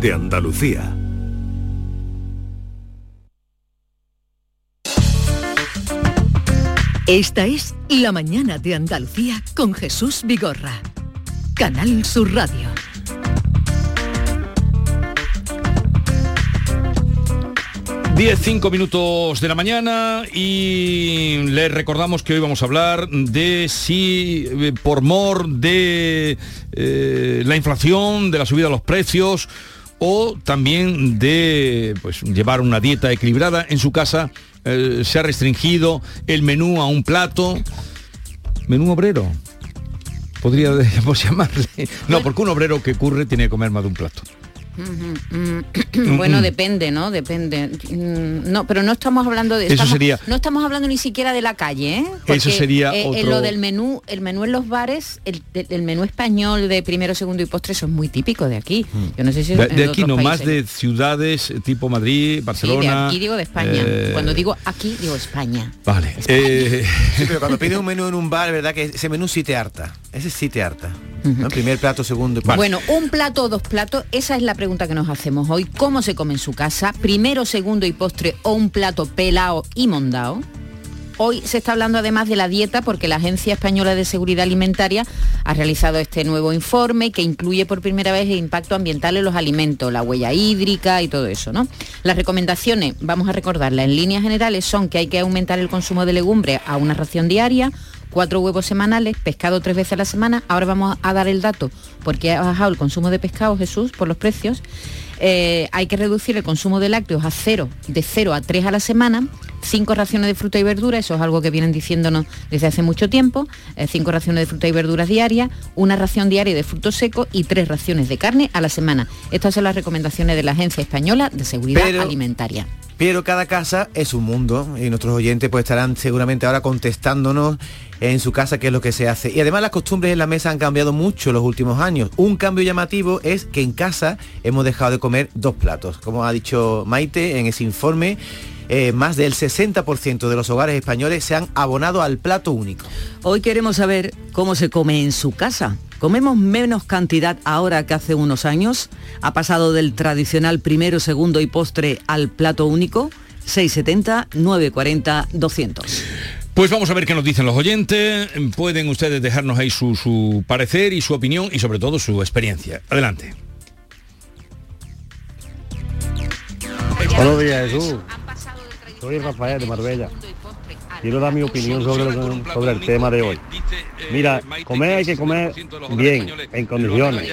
de Andalucía. Esta es La mañana de Andalucía con Jesús Vigorra. Canal Sur Radio. Diez, cinco minutos de la mañana y les recordamos que hoy vamos a hablar de si eh, por mor de eh, la inflación, de la subida de los precios o también de pues, llevar una dieta equilibrada en su casa eh, se ha restringido el menú a un plato. Menú obrero. Podríamos llamarle. No, porque un obrero que curre tiene que comer más de un plato. Bueno, depende, ¿no? Depende. Mm, no, pero no estamos hablando de eso sería. No estamos hablando ni siquiera de la calle, ¿eh? eso sería eh, otro... lo del menú, el menú en los bares, el, menú español de primero, segundo y postre, eso es muy típico de aquí. Yo no sé si de, aquí no, más de ciudades tipo Madrid, Barcelona. Sí, de aquí digo de España. Eh, cuando digo aquí digo España. Vale. Eh, sí, pero cuando pides un menú en un bar, verdad que ese menú sí te harta. Ese sí te harta. Primer plato, segundo. Y bueno, un plato o dos platos, esa es la pregunta que nos hacemos hoy. ¿Cómo se come en su casa? ¿Primero, segundo y postre o un plato pelado y mondado? Hoy se está hablando además de la dieta porque la Agencia Española de Seguridad Alimentaria ha realizado este nuevo informe que incluye por primera vez el impacto ambiental en los alimentos, la huella hídrica y todo eso. ¿no? Las recomendaciones, vamos a recordarlas en líneas generales, son que hay que aumentar el consumo de legumbres a una ración diaria, cuatro huevos semanales, pescado tres veces a la semana. Ahora vamos a dar el dato porque ha bajado el consumo de pescado, Jesús, por los precios. Eh, hay que reducir el consumo de lácteos a cero, de cero a tres a la semana, cinco raciones de fruta y verdura, eso es algo que vienen diciéndonos desde hace mucho tiempo, eh, cinco raciones de fruta y verduras diarias, una ración diaria de frutos secos y tres raciones de carne a la semana. Estas son las recomendaciones de la Agencia Española de Seguridad Alimentaria. Pero cada casa es un mundo y nuestros oyentes pues estarán seguramente ahora contestándonos en su casa qué es lo que se hace. Y además las costumbres en la mesa han cambiado mucho los últimos años. Un cambio llamativo es que en casa hemos dejado de comer dos platos. Como ha dicho Maite en ese informe, eh, más del 60% de los hogares españoles se han abonado al plato único. Hoy queremos saber cómo se come en su casa. ¿Comemos menos cantidad ahora que hace unos años? ¿Ha pasado del tradicional primero, segundo y postre al plato único? 670 940 200. Pues vamos a ver qué nos dicen los oyentes. Pueden ustedes dejarnos ahí su, parecer y su opinión y sobre todo su experiencia. Adelante. Buenos días, Jesús. Soy Rafael de Marbella. Quiero dar mi opinión sobre, sobre el tema de hoy. Mira, comer hay que comer bien, en condiciones.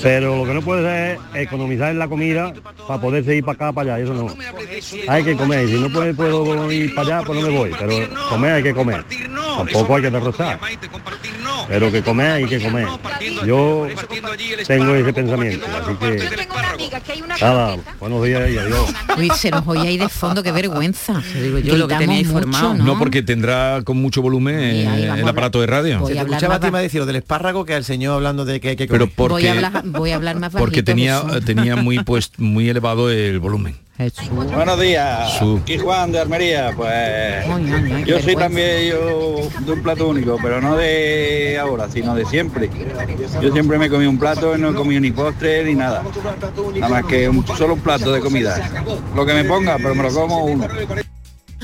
Pero lo que no puede ser es economizar en la comida para poderse ir para acá, para allá. Eso no. Hay que comer. Si no puedo, ir para allá, pues no me voy. Pero comer hay que comer. Tampoco hay que derrochar. Pero que comer hay que comer. Yo tengo ese pensamiento. Así que... Nada, buenos días y adiós. Uy, se nos oye ahí de fondo, qué vergüenza. yo lo que tenía informado. ¿no? porque tendrá con mucho volumen el aparato de radio. Se escuchaba a ti me decir lo del espárrago que el señor hablando de que hay que comer. Pero porque, voy, a hablar, voy a hablar más bajito, Porque tenía, tenía muy, pues, muy elevado el volumen. Buenos días, y Juan de Armería, pues yo soy también yo de un plato único, pero no de ahora, sino de siempre. Yo siempre me he comido un plato, y no he comido ni postre ni nada, nada más que solo un plato de comida. Lo que me ponga, pero me lo como uno.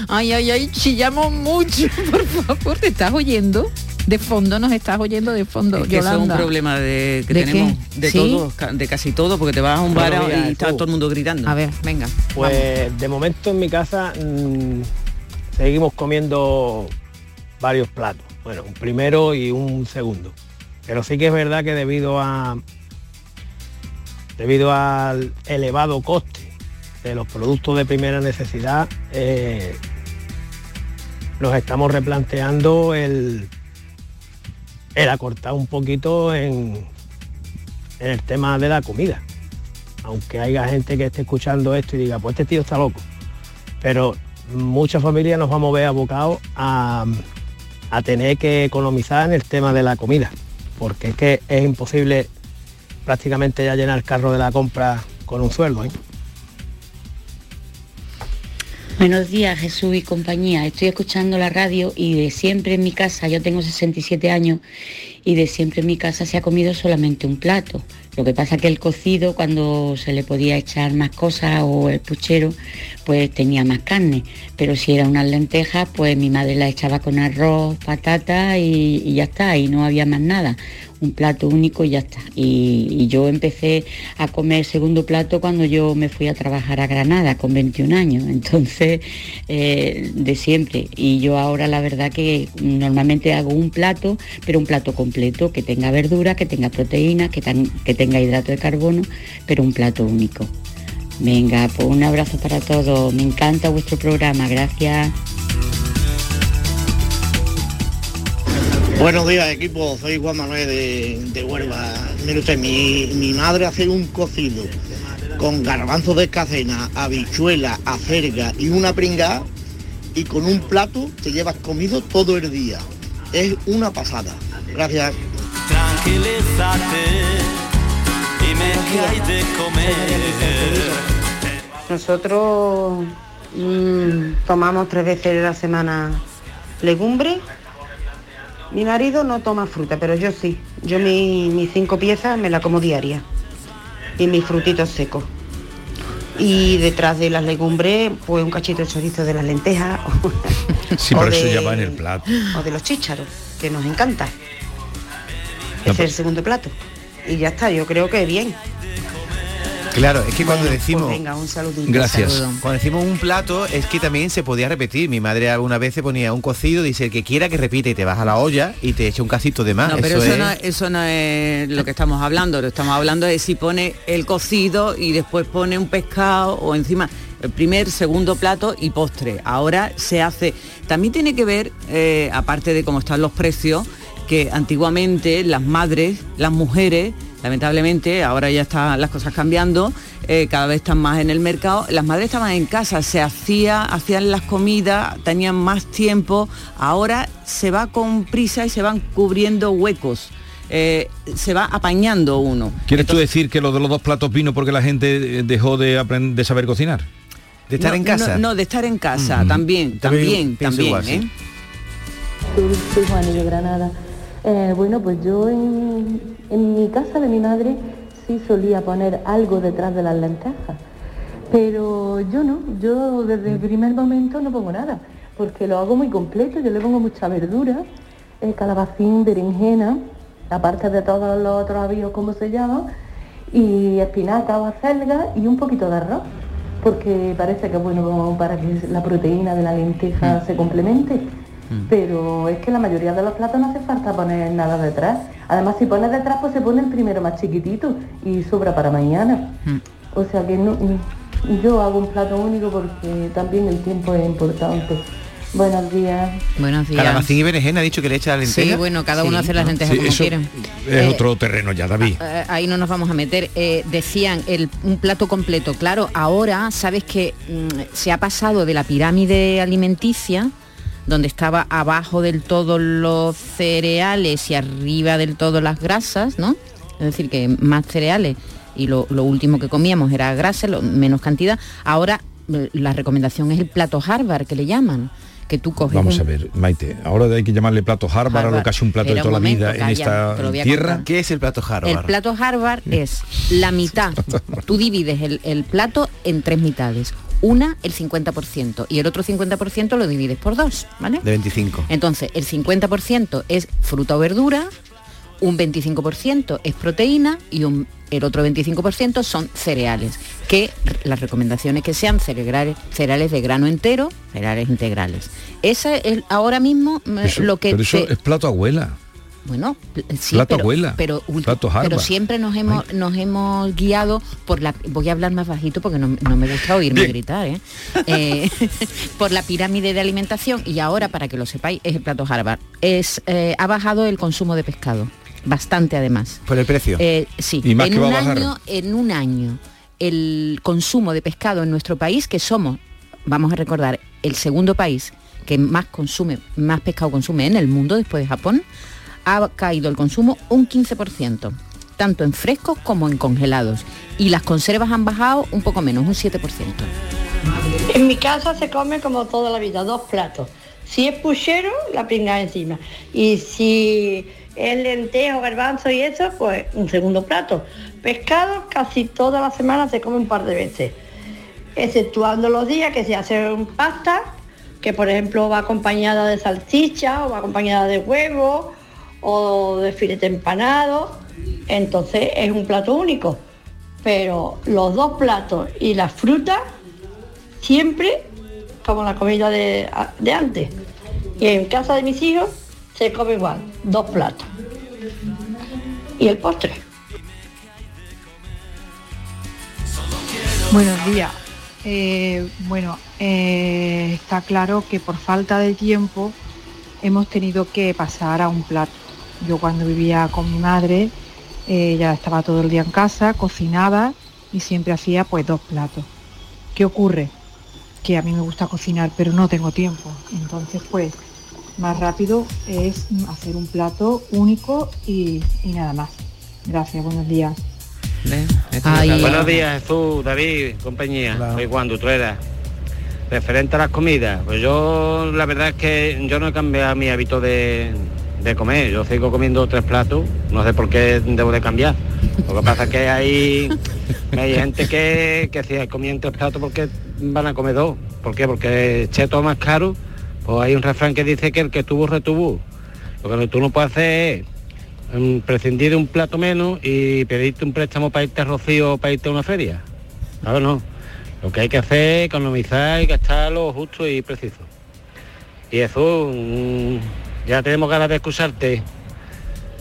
Ay, ay, ay, chillamos mucho, por favor, ¿te estás oyendo? De fondo nos estás oyendo de fondo. Es que eso es un problema de, que tenemos de todo, de casi todo, porque te vas a un bar y está todo el mundo gritando. A ver, venga. Pues de momento en mi casa mm, seguimos comiendo varios platos. Bueno, un primero y un segundo. Pero sí que es verdad que debido a debido al elevado coste de los productos de primera necesidad, eh, nos estamos replanteando el, el acortar un poquito en, en el tema de la comida. Aunque haya gente que esté escuchando esto y diga, pues este tío está loco. Pero muchas familias nos vamos a ver abocados a, a tener que economizar en el tema de la comida. Porque es que es imposible prácticamente ya llenar el carro de la compra con un sueldo. ¿eh? Buenos días, Jesús y compañía. Estoy escuchando la radio y de siempre en mi casa, yo tengo 67 años, y de siempre en mi casa se ha comido solamente un plato. Lo que pasa que el cocido, cuando se le podía echar más cosas o el puchero, pues tenía más carne. Pero si era unas lentejas, pues mi madre la echaba con arroz, patata y, ya está, y no había más nada un plato único y ya está. Y, yo empecé a comer segundo plato cuando yo me fui a trabajar a Granada con 21 años, entonces eh, de siempre. Y yo ahora la verdad que normalmente hago un plato, pero un plato completo, que tenga verdura, que tenga proteínas, que, que tenga hidrato de carbono, pero un plato único. Venga, pues un abrazo para todos. Me encanta vuestro programa. Gracias. Buenos días equipo, soy Juan Manuel de, de Huelva. Mire usted, mi, madre hace un cocido con garbanzos de escacena, habichuela, acerga y una pringada y con un plato te llevas comido todo el día. Es una pasada. Gracias. y me de comer. Nosotros mm, tomamos tres veces a la semana legumbre mi marido no toma fruta, pero yo sí. Yo mis cinco piezas me la como diaria. Y mis frutitos secos. Y detrás de las legumbres, pues un cachito de chorizo de las lentejas. sí, pero eso ya va en el plato. O de los chícharos, que nos encanta. es el segundo plato. Y ya está, yo creo que bien. Claro, es que cuando pues decimos... venga, un Gracias. Cuando decimos un plato, es que también se podía repetir. Mi madre alguna vez se ponía un cocido, dice el que quiera que repite y te vas a la olla y te echa un casito de más. No, pero eso, no, eso no es lo que estamos hablando. Lo estamos hablando de si pone el cocido y después pone un pescado o encima el primer, segundo plato y postre. Ahora se hace. También tiene que ver, eh, aparte de cómo están los precios, que antiguamente las madres, las mujeres, lamentablemente ahora ya están las cosas cambiando, eh, cada vez están más en el mercado. Las madres estaban en casa, se hacía, hacían las comidas, tenían más tiempo. Ahora se va con prisa y se van cubriendo huecos. Eh, se va apañando uno. ¿Quieres tú decir que lo de los dos platos vino porque la gente dejó de, aprender, de saber cocinar? ¿De estar en casa? No, de estar en casa, también, también, también. ¿eh? de Granada. Eh, bueno, pues yo en, mi casa de mi madre sí solía poner algo detrás de las lentejas, pero yo no, yo desde el primer momento no pongo nada, porque lo hago muy completo, yo le pongo mucha verdura, eh, calabacín, berenjena, aparte de todos los otros avíos como se llaman, y espinaca o acelga y un poquito de arroz, porque parece que es bueno para que la proteína de la lenteja mm. se complemente. Mm. Pero es que la mayoría de los platos no hace falta poner nada detrás. Además, si pones detrás, pues se pone el primero más chiquitito y sobra para mañana. Mm. O sea que no, yo hago un plato único porque también el tiempo es importante. Buenos días. Buenos días. Calabacín y berenjena ha dicho que le echa lentejas. Sí, bueno, cada uno hace las lentejas como quieren. Es eh, otro terreno ya, David. ahí no nos vamos a meter. Eh, decían el, un plato completo. Claro, ahora sabes que mm, se ha pasado de la pirámide alimenticia donde estaba abajo del todo los cereales y arriba del todo las grasas, ¿no? Es decir, que más cereales y lo, último que comíamos era grasa, menos cantidad. Ahora eh, la recomendación es el plato Harvard, que le llaman que tú coges. Vamos a ver, Maite, ahora hay que llamarle plato Harvard, a lo que hace un plato de toda la vida en esta tierra. ¿Qué es el plato Harvard? El plato Harvard es la mitad. tú divides el plato en tres mitades una el 50% y el otro 50% lo divides por dos, ¿vale? De 25. Entonces, el 50% es fruta o verdura, un 25% es proteína y un, el otro 25% son cereales, que las recomendaciones que sean cereales, cereales de grano entero, cereales integrales. Esa es ahora mismo eh, lo que... Pero eso es plato abuela. Bueno, sí, pero, pero, siempre nos hemos, nos hemos guiado por la... Voy a hablar más bajito porque no, me gusta oírme gritar, ¿eh? Eh, por la pirámide de alimentación y ahora, para que lo sepáis, es el plato Harvard. Es, eh, ha bajado el consumo de pescado, bastante además. ¿Por el precio? sí, en, un año, en un año el consumo de pescado en nuestro país, que somos, vamos a recordar, el segundo país que más consume, más pescado consume en el mundo después de Japón, ha caído el consumo un 15%, tanto en frescos como en congelados. Y las conservas han bajado un poco menos, un 7%. En mi casa se come como toda la vida, dos platos. Si es puchero, la pringa encima. Y si es lentejo, garbanzo y eso, pues un segundo plato. Pescado casi toda la semana se come un par de veces. Exceptuando los días que se hace un pasta, que por ejemplo va acompañada de salchicha o va acompañada de huevo o de filete empanado. Entonces es un plato único. Pero los dos platos y la fruta siempre como la comida de, de antes. Y en casa de mis hijos se come igual, dos platos. Y el postre. Buenos días. Eh, bueno, eh, está claro que por falta de tiempo hemos tenido que pasar a un plato. Yo cuando vivía con mi madre, ella estaba todo el día en casa, cocinaba y siempre hacía pues dos platos. ¿Qué ocurre? Que a mí me gusta cocinar, pero no tengo tiempo. Entonces pues más rápido es hacer un plato único y, y nada más. Gracias, buenos días. Buenos días, Jesús, David, compañía. Soy Juan Dutrera. Referente a las comidas, pues yo la verdad es que yo no he cambiado mi hábito de, de comer. Yo sigo comiendo tres platos, no sé por qué debo de cambiar. Lo que pasa es que hay, hay gente que, que si comiendo tres platos porque van a comer dos. ¿Por qué? Porque cheto más caro, pues hay un refrán que dice que el que tuvo retuvo. Lo que tú no puedes hacer es mm, prescindir de un plato menos y pedirte un préstamo para irte a Rocío o para irte a una feria. Claro, no. Lo que hay que hacer es economizar y gastar lo justo y preciso. Y eso, mm, ya tenemos ganas de excusarte.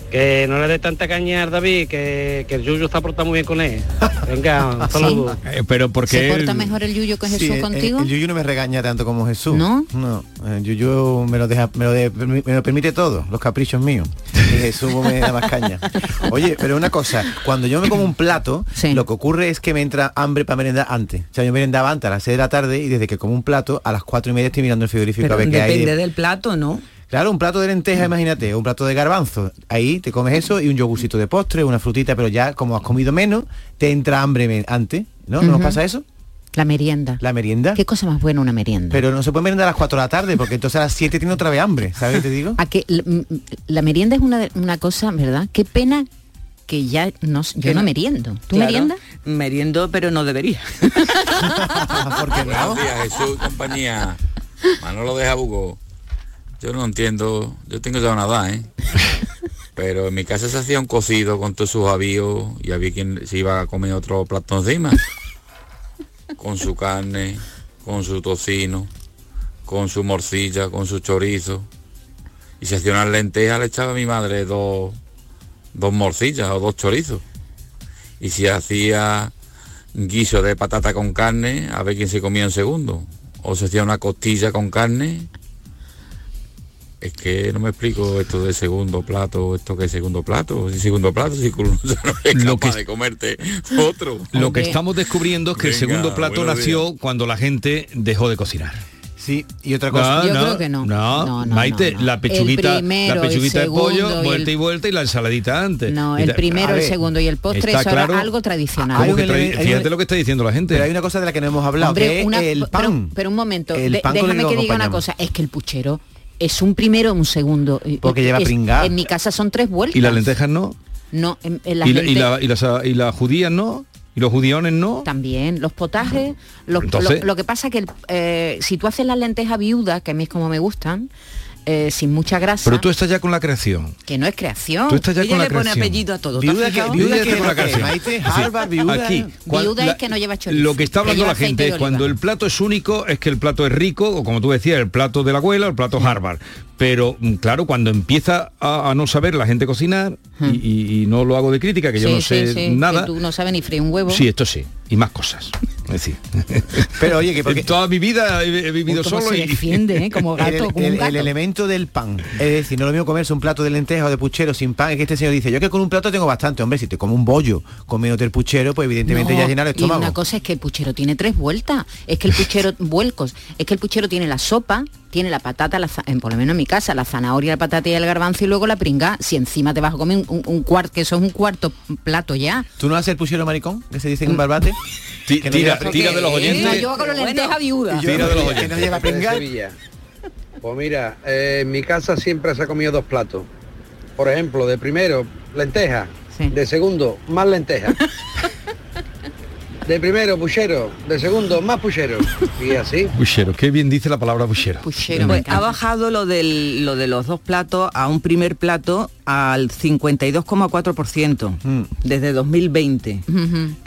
Que no le dé tanta caña a David, que, que el Yuyu está portando muy bien con él. Venga, saludo. Eh, pero porque ¿Se porta él- mejor el Yuyo que Jesús Sí, el- contigo? El, el no me regaña tanto como Jesús. ¿No? No. El Yuyu me lo deja, me lo, de- me lo permite todo, los caprichos míos. Y Jesús me da más caña. Oye, pero una cosa, cuando yo me como un plato, lo que ocurre es que me entra hambre para merendar antes. O sea, yo merendaba antes a las 6 de la tarde y desde que como un plato, a las 4 y media estoy mirando el frigorífico Pero a ver qué hay. depende de- del plato, ¿no? Claro, un plato de lenteja, imagínate, un plato de garbanzo. Ahí te comes eso y un yogurcito de postre, una frutita, pero ya como has comido menos, te entra hambre antes, ¿no? ¿No nos pasa eso? La merienda. La merienda. ¿Qué cosa más buena una merienda? Pero no se puede merendar a las 4 de la tarde, porque entonces a las 7 tiene otra vez hambre, ¿sabes qué te digo? A que la, mm, la merienda es una, una cosa, ¿verdad? Qué pena que ya no, yo no no- meriendo. ¿Tú Claro, meriendas? Meriendo, pero no debería. Buenos días, Jesús y compañía. Manolo de Jabugo. Yo no entiendo, yo tengo ya una edad, ¿eh? Pero en mi casa se hacía un cocido con todos sus avíos y había quien se iba a comer otro plato encima. Con su carne, con su tocino, con su morcilla, con su chorizo. Y si hacía unas lentejas le echaba a mi madre dos, dos morcillas o dos chorizos. Y si hacía guiso de patata con carne, a ver quién se comía en segundo. O se hacía una costilla con carne. Es que no me explico esto de segundo plato, esto que es segundo plato, si segundo plato, si no eres Lo capaz que- de comerte otro. Lo que estamos descubriendo es que el segundo plato nació cuando la gente dejó de cocinar. Sí, y otra cosa. Yo creo que no. No, No, no, Maite, no, no. la pechuguita, primero, la pechuguita el de pollo, vuelta el- y vuelta y la ensaladita antes. No, el primero, el segundo y el postre, eso era claro- algo tradicional. Que fíjate un- lo que está diciendo la gente. Pero hay una cosa de la que no hemos hablado, Hombre, que es el pero- pan. Pero, un momento, de- déjame que diga una cosa, es que el puchero es un primero un segundo. Porque lleva pringá. En mi casa son tres vueltas. Y las lentejas no. No, en, en las Y, la- y, lente- la- y las, y las judías no. Y los judiones no. También, los potajes, los- Entonces- lo, lo que pasa que el- eh, si tú haces las lentejas viudas, que a mí es como me gustan, eh, sin mucha grasa, Pero tú estás ya con la creación. que no es creación. Tú estás ya Ella con la le pone creación. apellido a todo. ¿te Viuda que- viuda que con la creación. Maite, viuda. Aquí, Viuda es que no lleva chorizo. Lo que está hablando la gente es cuando el plato es único, es que el plato es rico, o como tú decías, el plato de la abuela, el plato Harvard. Pero mm, claro, cuando empieza a, a no saber la gente cocinar, y, y- y no lo hago de crítica, que yo no sí, sé sí, nada, que tú no sabes ni freír un huevo. sí, esto sí, y más cosas. Es decir, Pero oye, que porque- toda mi vida he, he vivido solo se y, defiende, ¿eh? como gato, el, como el- un gato. el elemento del pan. Es decir, no es lo mismo comerse un plato de lenteja o de puchero sin pan. Es que este señor dice, yo que con un plato tengo bastante. Hombre, si te como un bollo comiéndote el puchero, pues evidentemente No, ya llena el Y estómago. una cosa es que el puchero tiene tres vueltas. Es que el puchero, vuelcos, es que el puchero tiene la sopa, tiene la patata, la en, por lo menos en mi casa, la zanahoria, la patata y el garbanzo y luego la pringa. Si encima te vas a comer un, un cuarto, que eso es un cuarto plato ya. ¿Tú no haces el puchero maricón? Que se dice en Barbate. Que no tira, tira de los oyentes. No, yo con lenteja viuda. Tira de los que no oyentes. lleva pringar. Sevilla. Pues mira, eh, en mi casa siempre se ha comido dos platos. Por ejemplo, de primero, lenteja. De segundo, más lenteja. De primero, puchero. De segundo, más puchero. Y así. Buchero, qué bien dice la palabra buchero. Pues ha bajado lo, del, lo de los dos platos a un primer plato al 52,4% Mm. desde 2020.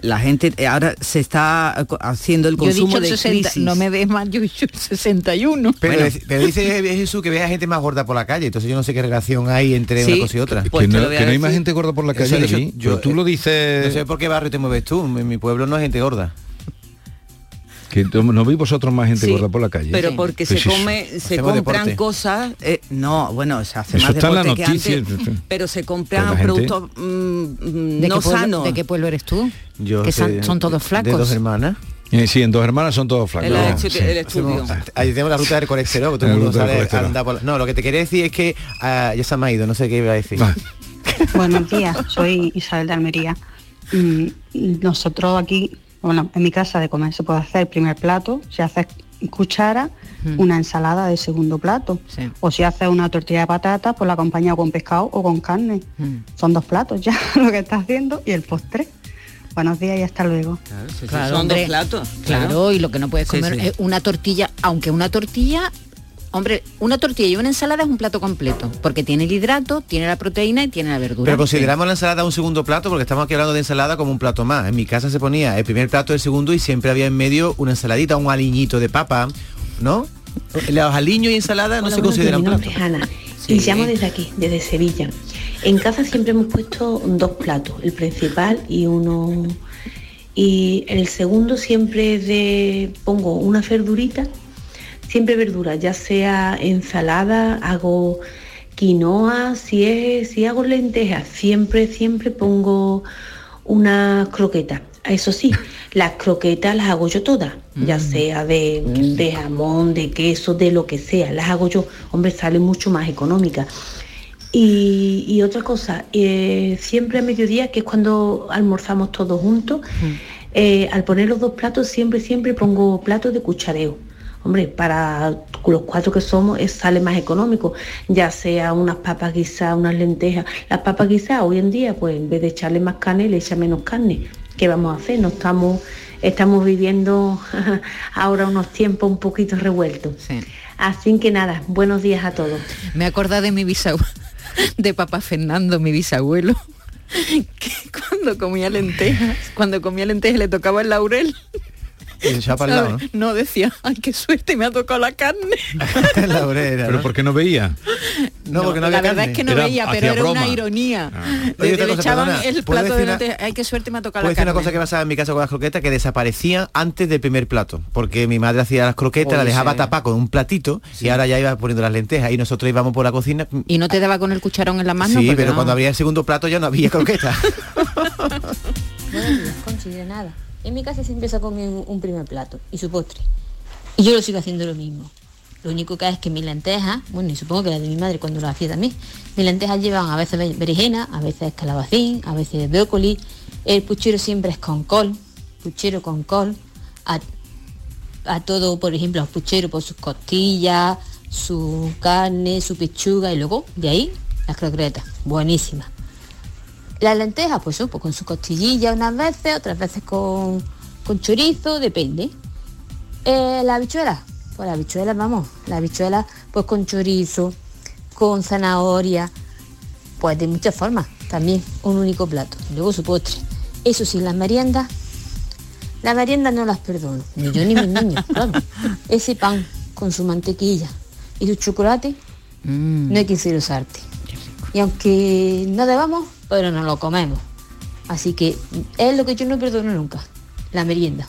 La gente eh, ahora se está eh, haciendo el Yo he dicho consumo de 60, crisis. no me des más, yo he dicho el 61. Pero, Bueno. pero dice Jesús que ve a gente más gorda por la calle, entonces yo no sé qué relación hay entre Sí, una cosa y otra. que no, que no hay más gente gorda por la Eso calle, dicho David, yo, pero tú eh, lo dices... No sé por qué barrio te mueves tú, en mi pueblo no hay gente gorda. Que no veis vosotros más gente Sí, gorda por la calle. Pero porque se come, se Hacemos compran deporte. cosas, eh, no, bueno, se hace Eso más está en la deporte que antes, pero se compran productos mm, ¿De, no sanos. ¿De qué pueblo eres tú? Yo que son, sé- son todos De flacos. dos hermanas. Eh, sí, en dos hermanas son todos flacos. El, ¿no? el estudio. Ahí tenemos la ruta del colesterol, que todo el La mundo sale a colesterol. andar por la- No, lo que te quería decir es que ah, ya se me ha ido, no sé qué iba a decir. Buenos días, soy Isabel de Almería. Mm, Nosotros aquí, bueno, en mi casa de comer se puede hacer primer plato, se hace cuchara, una ensalada de segundo plato. O si haces una tortilla de patata, pues la acompaña con pescado o con carne. Son dos platos ya lo que está haciendo y el postre. Buenos días y hasta luego. Claro, son hombre, dos platos. Claro, y lo que no puedes Sí, comer sí. es una tortilla, aunque una tortilla, hombre, una tortilla y una ensalada es un plato completo, porque tiene el hidrato, tiene la proteína y tiene la verdura. Pero consideramos la ensalada un segundo plato porque estamos aquí hablando de ensalada como un plato más. En mi casa se ponía el primer plato, el segundo y siempre había en medio una ensaladita, un aliñito de papa, ¿no? Los aliños y ensalada no Hola, se consideran es Ana y llamo desde aquí, desde Sevilla. En casa siempre hemos puesto dos platos, el principal y uno y el segundo siempre es de pongo una verdurita, siempre verdura, ya sea ensalada, hago quinoa, si es si hago lentejas, siempre siempre pongo una croqueta. Eso sí, las croquetas las hago yo todas, ya sea de, de jamón, de queso, de lo que sea, las hago yo. Hombre, sale mucho más económica. Y, y otra cosa, eh, siempre a mediodía, que es cuando almorzamos todos juntos, eh, al poner los dos platos, siempre, siempre pongo platos de cuchareo. Hombre, para los cuatro que somos es, sale más económico, ya sea unas papas guisadas, unas lentejas. Las papas guisadas hoy en día, pues en vez de echarle más carne, le echa menos carne. ¿Qué vamos a hacer? No estamos, estamos viviendo ahora unos tiempos un poquito revueltos. Así que nada, buenos días a todos. Me acuerdo de mi bisabuelo, de papá Fernando, mi bisabuelo, que cuando comía lentejas, cuando comía lentejas le tocaba el laurel. No decía, ay, qué suerte, me ha tocado la carne. La obrera, Pero ¿no? porque no veía. No, porque no la había verdad carne. es que no Era- veía, pero era broma. una ironía. Oye, Le, cosa, echaban perdona, el ¿puedo plato de decir una- ay, qué suerte me ha tocado la decir una carne. cosa que pasaba en mi casa con las croquetas que desaparecían antes del primer plato, porque mi madre hacía las croquetas, Oye, las dejaba sí. tapar con un platito y ahora ya iba poniendo las lentejas y nosotros íbamos por la cocina. Y no te daba con el cucharón en la mano. sí, pero no. cuando había el segundo plato ya no había croquetas. De nada. En mi casa siempre comido un, un primer plato y su postre. Y yo lo sigo haciendo lo mismo. Lo único que es que mis lentejas, bueno, y supongo que la de mi madre cuando lo hacía también, mis lentejas llevan a veces be- berenjena, a veces calabacín, a veces brócoli. El puchero siempre es con col, puchero con col. A, a todo, por ejemplo, al puchero por sus costillas, su carne, su pechuga y luego de ahí las croquetas. Buenísimas. Las lentejas, pues, pues con su costillilla unas veces, otras veces con, con chorizo, depende. Eh, la habichuela, pues la habichuela, vamos, la habichuela pues con chorizo, con zanahoria, pues de muchas formas, también un único plato. Y luego su postre. Eso sí, las meriendas, las meriendas no las perdono, ni yo ni mis niños, claro. Ese pan con su mantequilla y su chocolate, no hay que ser usarte. Y aunque no debamos, pero no lo comemos. Así que es lo que yo no perdono nunca, la merienda.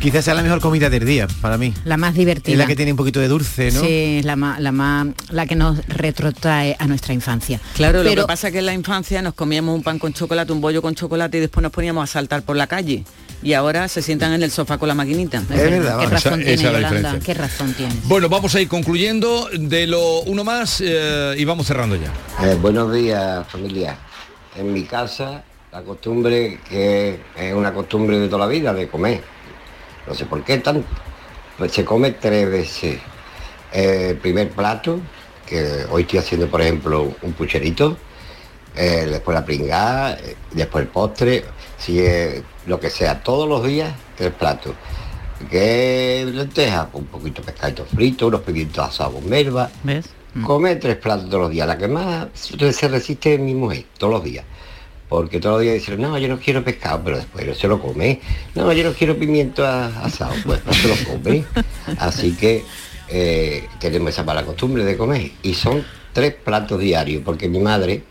Quizás sea la mejor comida del día para mí. La más divertida. Es la que tiene un poquito de dulce, ¿no? Sí, es la más, la más, la que nos retrotrae a nuestra infancia. Claro, lo Pero- que pasa es que en la infancia nos comíamos un pan con chocolate, un bollo con chocolate y después nos poníamos a saltar por la calle. Y ahora se sientan en el sofá con la maquinita. Es verdad, Qué razón esa tiene la diferencia. qué razón tiene. Bueno, vamos a ir concluyendo de lo uno más eh, y vamos cerrando ya. Eh, buenos días familia. En mi casa La costumbre que es una costumbre de toda la vida de comer. No sé por qué tanto. Pues se come tres veces. El primer plato, que hoy estoy haciendo por ejemplo un pucherito, eh, después la pringada, eh, después el postre, si es lo que sea, todos los días tres platos. Que lenteja, un poquito de pescado frito, unos pimientos asados con merva. ¿Ves? Come tres platos todos los días. La que más se resiste es mi mujer, todos los días. Porque todos los días dicen, no, yo no quiero pescado, pero después no se lo come. No, yo no quiero pimiento asado, pues no se lo come. Así que eh, tenemos esa mala costumbre de comer. Y son tres platos diarios, porque mi madre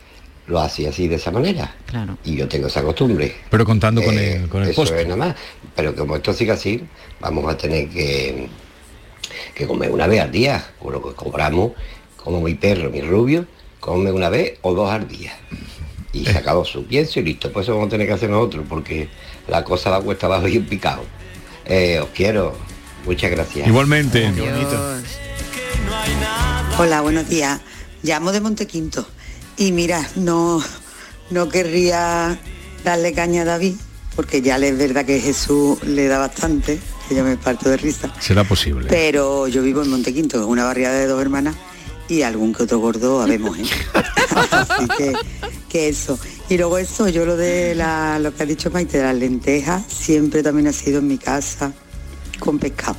lo hacía así de esa manera. Claro. Y yo tengo esa costumbre. Pero contando con Eh, el, con el eso postre. es nada más. Pero como esto sigue así, vamos a tener que, que comer una vez al día, con lo que cobramos, como mi perro, mi rubio, come una vez o dos al día. Y se acabó su pienso y listo. Pues eso vamos a tener que hacer nosotros, porque la cosa va cuesta abajo y un picado. Eh, os quiero. Muchas gracias. Igualmente. Hola, buenos días. Llamo de Montequinto. Y mira, no, no querría darle caña a David, porque ya es verdad que Jesús le da bastante, que yo me parto de risa. Será posible. Pero yo vivo en Montequinto, una barriada de dos hermanas, y algún que otro gordo habemos, ¿eh? Así que, que eso. Y luego eso, yo lo de la, lo que ha dicho Maite, de las lentejas, siempre también ha sido en mi casa con pescado,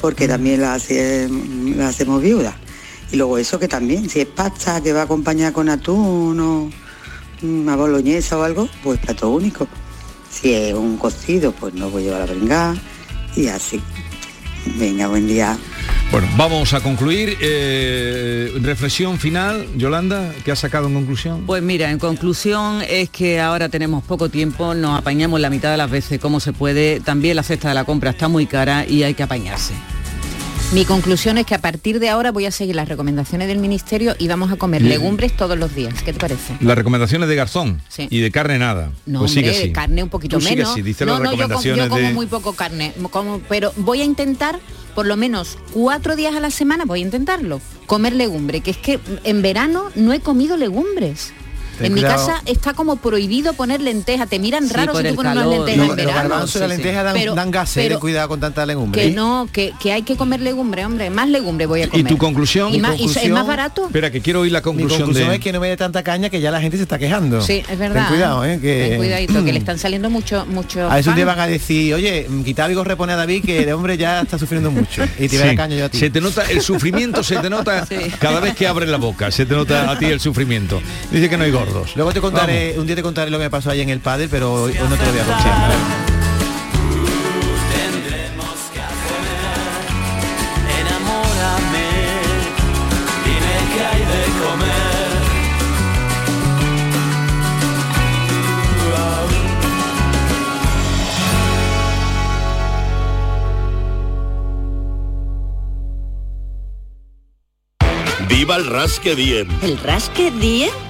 porque también la, hace- la hacemos viuda. Y luego eso que también, si es pasta que va acompañada con atún o una boloñesa o algo, pues plato único. Si es un cocido, pues no voy a llevar la bringada y así. Venga, buen día. Bueno, vamos a concluir. Eh, reflexión final, Yolanda, ¿qué ha sacado en conclusión? Pues mira, en conclusión es que ahora tenemos poco tiempo, nos apañamos la mitad de las veces como se puede, también la cesta de la compra está muy cara y hay que apañarse. Mi conclusión es que a partir de ahora voy a seguir las recomendaciones del ministerio y vamos a comer legumbres todos los días. ¿Qué te parece? Las recomendaciones de Garzón Sí. y de carne nada. No, pues hombre, así. carne un poquito Tú menos. dice no, las no, yo como, recomendaciones yo como de... muy poco carne, como- pero voy a intentar por lo menos cuatro días a la semana, voy a intentarlo, comer legumbre, que es que en verano no he comido legumbres. Ten en mi cuidado. casa está como prohibido poner lentejas, te miran Sí, raro si tú pones unas lentejas Los, en los verano. garbanzos y la lenteja dan, Pero- dan gases, pero cuidado con tanta legumbre. que no, que, que hay que comer legumbre, hombre, más legumbre voy a ¿Y comer. tu conclusión? Y, más- y es conclusión- más barato. Espera, que quiero oír la Mi conclusión, conclusión de... es que no me dé tanta caña que ya la gente se está quejando. Sí, es verdad. Ten cuidado, ¿eh? Que... Ten cuidadito, que le están saliendo mucho, mucho. A día fan. van a decir, oye, mm, quita algo, repone a David, que el hombre ya está sufriendo mucho. Y te voy a Sí. caña yo a ti. Se te nota, el sufrimiento se te nota cada vez que abres la boca, se te nota a ti el sufrimiento. Dice que no hay Luego te contaré, un día te contaré lo que me pasó ahí en el padre, pero hoy, hoy no te lo voy a contar. Enamórame, dime qué hay de comer. ¡Viva el Rasque Diem! ¿El rasque diem?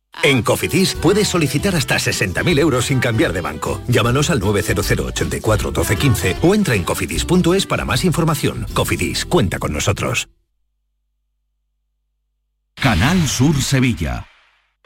En Cofidis puedes solicitar hasta 60.000 euros sin cambiar de banco. Llámanos al 900 84 12 15 o entra en cofidis.es para más información. Cofidis, cuenta con nosotros. Canal Sur Sevilla.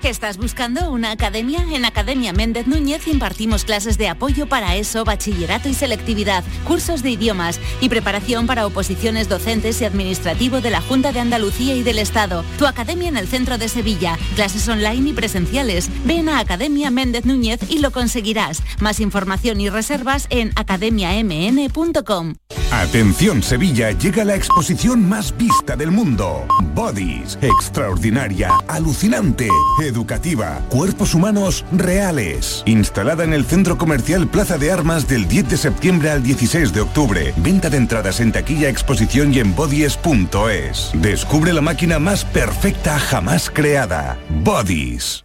¿Estás buscando una academia? En Academia Méndez Núñez impartimos clases de apoyo para ESO, bachillerato y selectividad, cursos de idiomas y preparación para oposiciones docentes y administrativo de la Junta de Andalucía y del Estado. Tu academia en el centro de Sevilla, clases online y presenciales. Ven a Academia Méndez Núñez y lo conseguirás. Más información y reservas en academiamn.com. Atención Sevilla, llega la exposición más vista del mundo. Bodies, extraordinaria, alucinante, educativa, cuerpos humanos reales. Instalada en el Centro Comercial Plaza de Armas del 10 de septiembre al 16 de octubre. Venta de entradas en taquilla, exposición y en bodies.es. Descubre la máquina más perfecta jamás creada. Bodies.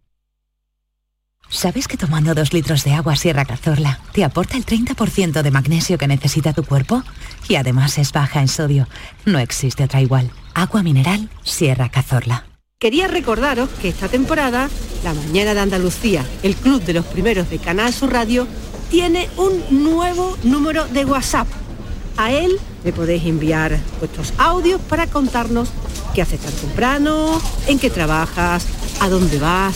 ¿Sabes que tomando dos litros de agua Sierra Cazorla te aporta el 30% de magnesio que necesita tu cuerpo? Y además es baja en sodio. No existe otra igual. Agua mineral Sierra Cazorla. Quería recordaros que esta temporada, La Mañana de Andalucía, el club de los primeros de Canal Sur Radio, tiene un nuevo número de WhatsApp. A él le podéis enviar vuestros audios para contarnos qué haces tan temprano, en qué trabajas, a dónde vas.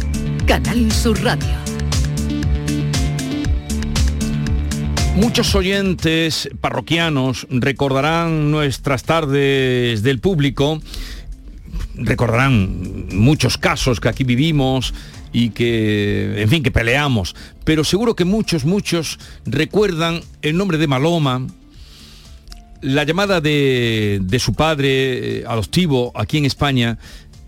Canal Sur Radio. Muchos oyentes parroquianos recordarán nuestras tardes del público, recordarán muchos casos que aquí vivimos y que, en fin, que peleamos, pero seguro que muchos, muchos recuerdan el nombre de Maloma, la llamada de, de su padre eh, adoptivo aquí en España,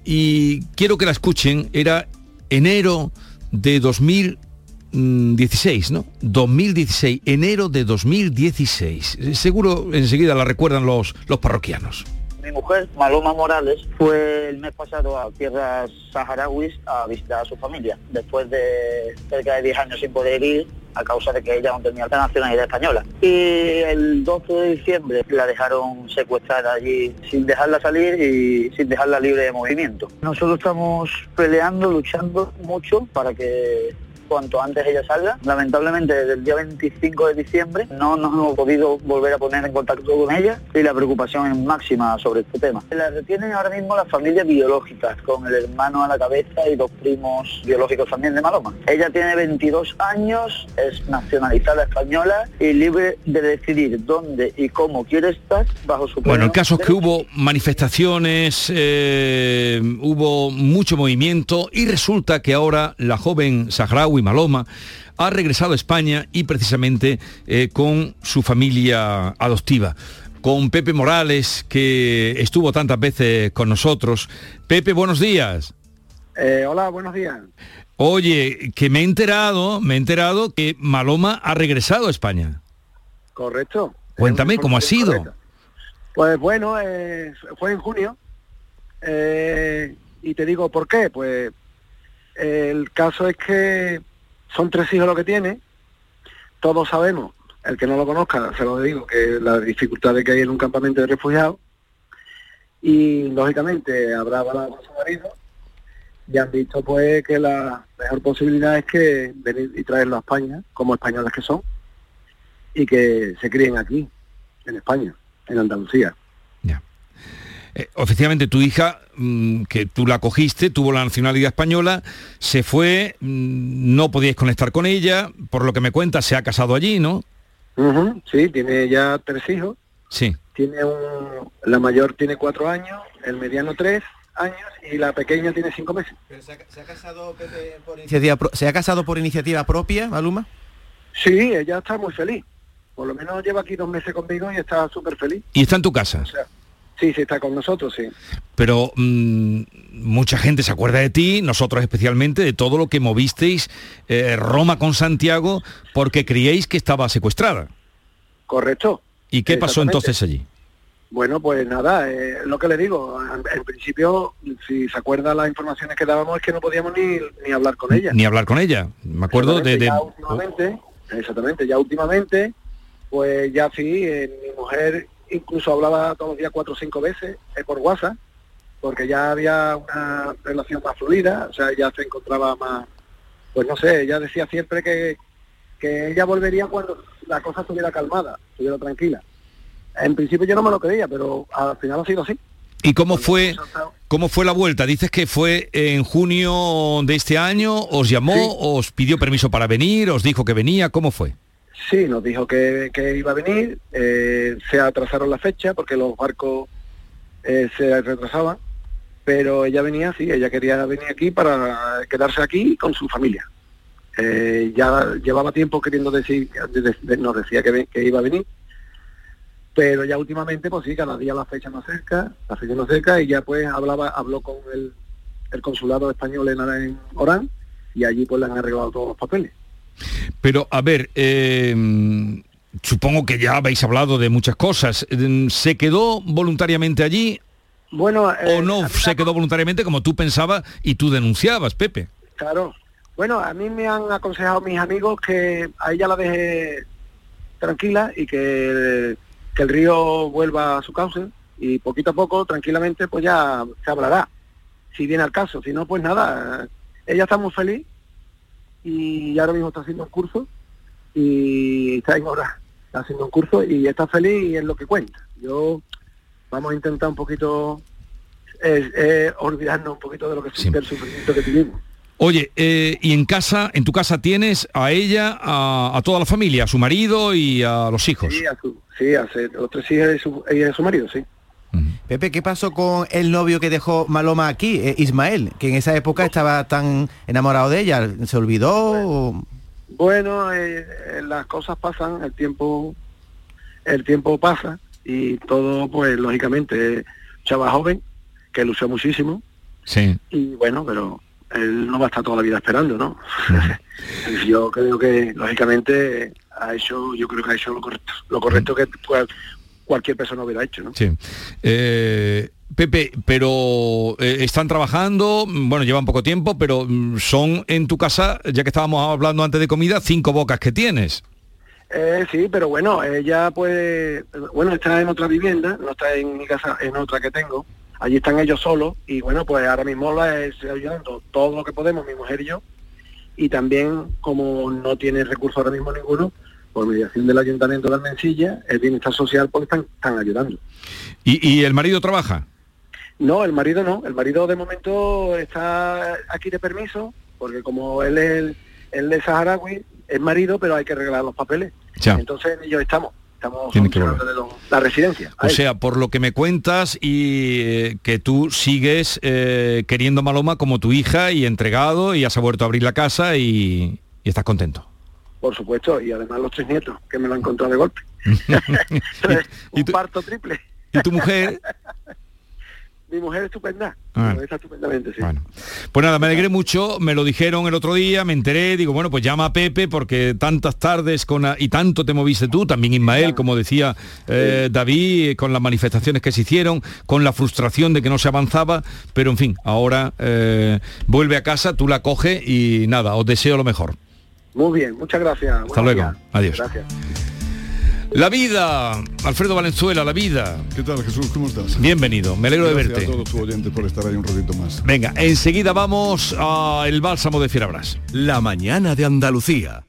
y quiero que la escuchen, era enero de 2016, ¿no? 2016, enero de 2016. Seguro enseguida la recuerdan los, los parroquianos. Mi mujer, Maloma Morales, fue el mes pasado a tierras saharauis a visitar a su familia, después de cerca de 10 años sin poder ir a causa de que ella no tenía la nacionalidad española. Y el 12 de diciembre la dejaron secuestrada allí sin dejarla salir y sin dejarla libre de movimiento. Nosotros estamos peleando, luchando mucho para que cuanto antes ella salga. Lamentablemente desde el día 25 de diciembre no nos hemos podido volver a poner en contacto con ella y la preocupación es máxima sobre este tema. La retienen ahora mismo las familias biológicas, con el hermano a la cabeza y dos primos biológicos también de Maloma. Ella tiene 22 años, es nacionalizada española y libre de decidir dónde y cómo quiere estar bajo su Bueno, el caso es que hubo manifestaciones, eh, hubo mucho movimiento y resulta que ahora la joven saharaui Maloma, ha regresado a España y precisamente eh, con su familia adoptiva. Con Pepe Morales, que estuvo tantas veces con nosotros. Pepe, buenos días. Eh, hola, buenos días. Oye, que me he enterado, me he enterado que Maloma ha regresado a España. Correcto. Cuéntame cómo ha sido. Pues bueno, eh, fue en junio. eh, y te digo por qué. Pues el caso es que son tres hijos lo que tiene. Todos sabemos, el que no lo conozca, se lo digo, que las dificultades que hay en un campamento de refugiados. Y lógicamente habrá hablado con su marido y han visto pues que la mejor posibilidad es que venir y traerlo a España, como españoles que son, y que se críen aquí, en España, en Andalucía. Eh, oficialmente tu hija, mm, que tú la cogiste, tuvo la nacionalidad española, se fue, mm, no podíais conectar con ella, por lo que me cuentas, se ha casado allí, ¿no? Ujú, Sí, tiene ya tres hijos. Sí. Tiene un, la mayor tiene cuatro años, el mediano tres años y la pequeña tiene cinco meses. ¿Se ha casado por iniciativa, pro- ¿se ha casado por iniciativa propia, Maluma? Sí, ella está muy feliz. Por lo menos lleva aquí dos meses conmigo y está súper feliz. Y está en tu casa. O sea, sí, sí, está con nosotros, sí. Pero mm, mucha gente se acuerda de ti, nosotros especialmente, de todo lo que movisteis eh, Roma con Santiago porque creíais que estaba secuestrada. Correcto. ¿Y qué pasó entonces allí? Bueno, pues nada, eh, lo que le digo, en, en principio, si se acuerda las informaciones que dábamos es que no podíamos ni, ni hablar con ella. Ni hablar con ella. Me acuerdo de... de- Ya últimamente, exactamente, ya últimamente, pues ya sí, eh, mi mujer incluso hablaba todos los días cuatro o cinco veces eh, por WhatsApp, porque ya había una relación más fluida, o sea, ya se encontraba más, pues no sé, ella decía siempre que, que ella volvería cuando la cosa estuviera calmada, estuviera tranquila. En principio yo no me lo creía, pero al final ha sido así. ¿Y cómo fue, cómo fue la vuelta? Dices que fue en junio de este año, os llamó, os pidió permiso para venir, os dijo que venía, ¿cómo fue? Sí, nos dijo que, que iba a venir, eh, se atrasaron la fecha porque los barcos eh, se retrasaban, pero ella venía, sí, ella quería venir aquí para quedarse aquí con su familia. Eh, ya llevaba tiempo queriendo decir, de- de- nos decía que, que iba a venir, pero ya últimamente, pues sí, cada día la fecha más cerca, la fecha más cerca, y ya pues hablaba, habló con el, el consulado español en, en Orán, y allí pues le han arreglado todos los papeles. Pero, a ver, eh, supongo que ya habéis hablado de muchas cosas. Eh, ¿Se quedó voluntariamente allí Bueno, eh, o no se quedó voluntariamente como tú pensabas y tú denunciabas, Pepe? Claro. Bueno, a mí me han aconsejado mis amigos que a ella la deje tranquila y que, que el río vuelva a su cauce y poquito a poco, tranquilamente, pues ya se hablará, si viene al caso. Si no, pues nada, ella está muy feliz y ahora mismo está haciendo un curso y está en hora, está haciendo un curso y está feliz y es lo que cuenta. Yo vamos a intentar un poquito eh, eh, olvidarnos un poquito de lo que del sufrimiento que tuvimos. Oye, eh, y en casa, en tu casa tienes a ella, a, a toda la familia, a su marido y a los hijos. Sí, a su, sí, a los tres hijos y su, y a su marido, sí. Pepe, ¿qué pasó con el novio que dejó Maloma aquí, eh, Ismael, que en esa época estaba tan enamorado de ella? ¿Se olvidó? Bueno, eh, eh, las cosas pasan, el tiempo, el tiempo pasa y todo, pues lógicamente, chaval joven que luchó muchísimo Sí. y bueno, pero él no va a estar toda la vida esperando, ¿no? yo creo que lógicamente ha hecho, yo creo que ha hecho lo correcto, lo correcto que pues, cualquier persona hubiera hecho, ¿no? Sí. Eh, Pepe, pero eh, están trabajando, bueno, llevan poco tiempo, pero mm, son en tu casa, ya que estábamos hablando antes de comida, cinco bocas que tienes. Eh, sí, pero bueno, ella pues, bueno, está en otra vivienda, no está en mi casa, en otra que tengo. Allí están ellos solos y bueno, pues ahora mismo la estoy ayudando todo lo que podemos, mi mujer y yo. Y también, como no tiene recursos ahora mismo ninguno, por mediación del Ayuntamiento de Almencilla, el Bienestar Social, pues están, están ayudando. ¿Y, y el marido trabaja? No, el marido no. El marido de momento está aquí de permiso, porque como él es, el- él es saharaui, es marido, pero hay que arreglar los papeles. Ya. Entonces en ello estamos. Estamos de lo- la residencia. O sea, por lo que me cuentas y eh, que tú sigues eh, queriendo Maloma como tu hija y entregado y has vuelto a abrir la casa y, y estás contento. Por supuesto, y además los tres nietos, que me lo han encontrado de golpe. Un parto triple. ¿Y tu mujer? Mi mujer estupenda. Ah. Está estupendamente, sí. Pues nada, me alegré mucho, me lo dijeron el otro día, me enteré, digo, bueno, pues llama a Pepe porque tantas tardes con y tanto te moviste tú, también Ismael, como decía eh, David, eh, con las manifestaciones que se hicieron, con la frustración de que no se avanzaba, pero en fin, ahora eh, vuelve a casa, tú la coges y nada, os deseo lo mejor. Muy bien, muchas gracias. Hasta Buenos luego, días. adiós. Gracias. La vida, Alfredo Valenzuela, la vida. ¿Qué tal Jesús? ¿Cómo estás? Bienvenido, me alegro de Gracias verte. a todos tus oyentes por estar ahí un ratito más. Venga, enseguida vamos al bálsamo de Fierabras. La mañana de Andalucía.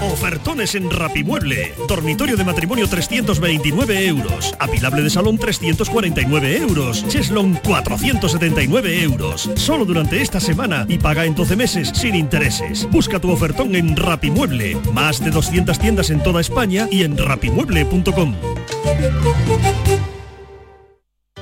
Ofertones en Rapimueble. Dormitorio de matrimonio 329 euros. Apilable de salón 349 euros. Cheslon 479 euros. Solo durante esta semana y paga en 12 meses sin intereses. Busca tu ofertón en Rapimueble. Más de 200 tiendas en toda España y en rapimueble.com.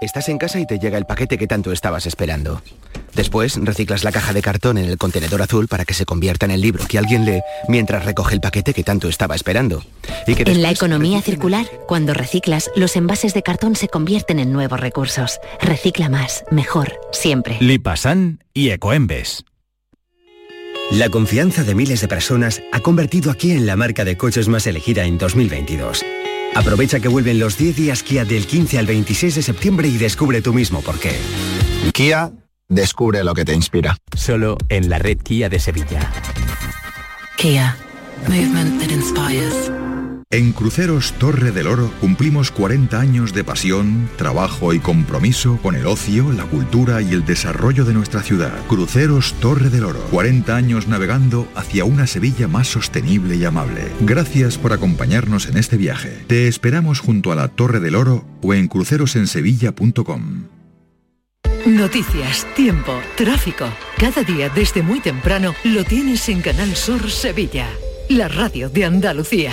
Estás en casa y te llega el paquete que tanto estabas esperando. Después reciclas la caja de cartón en el contenedor azul para que se convierta en el libro que alguien lee mientras recoge el paquete que tanto estaba esperando. Y que En la economía circular, cuando reciclas, los envases de cartón se convierten en nuevos recursos. Recicla más, mejor, siempre. Lipasan y Ecoembes. La confianza de miles de personas ha convertido a Kia en la marca de coches más elegida en 2022. Aprovecha que vuelven los 10 días Kia del 15 al 26 de septiembre y descubre tú mismo por qué. Kia, descubre lo que te inspira. Solo en la red Kia de Sevilla. Kia. Movement that inspires. En Cruceros Torre del Oro cumplimos 40 años de pasión, trabajo y compromiso con el ocio, la cultura y el desarrollo de nuestra ciudad. Cruceros Torre del Oro. 40 años navegando hacia una Sevilla más sostenible y amable. Gracias por acompañarnos en este viaje. Te esperamos junto a la Torre del Oro o en crucerosensevilla.com. Noticias, tiempo, tráfico. Cada día desde muy temprano lo tienes en Canal Sur Sevilla, la radio de Andalucía.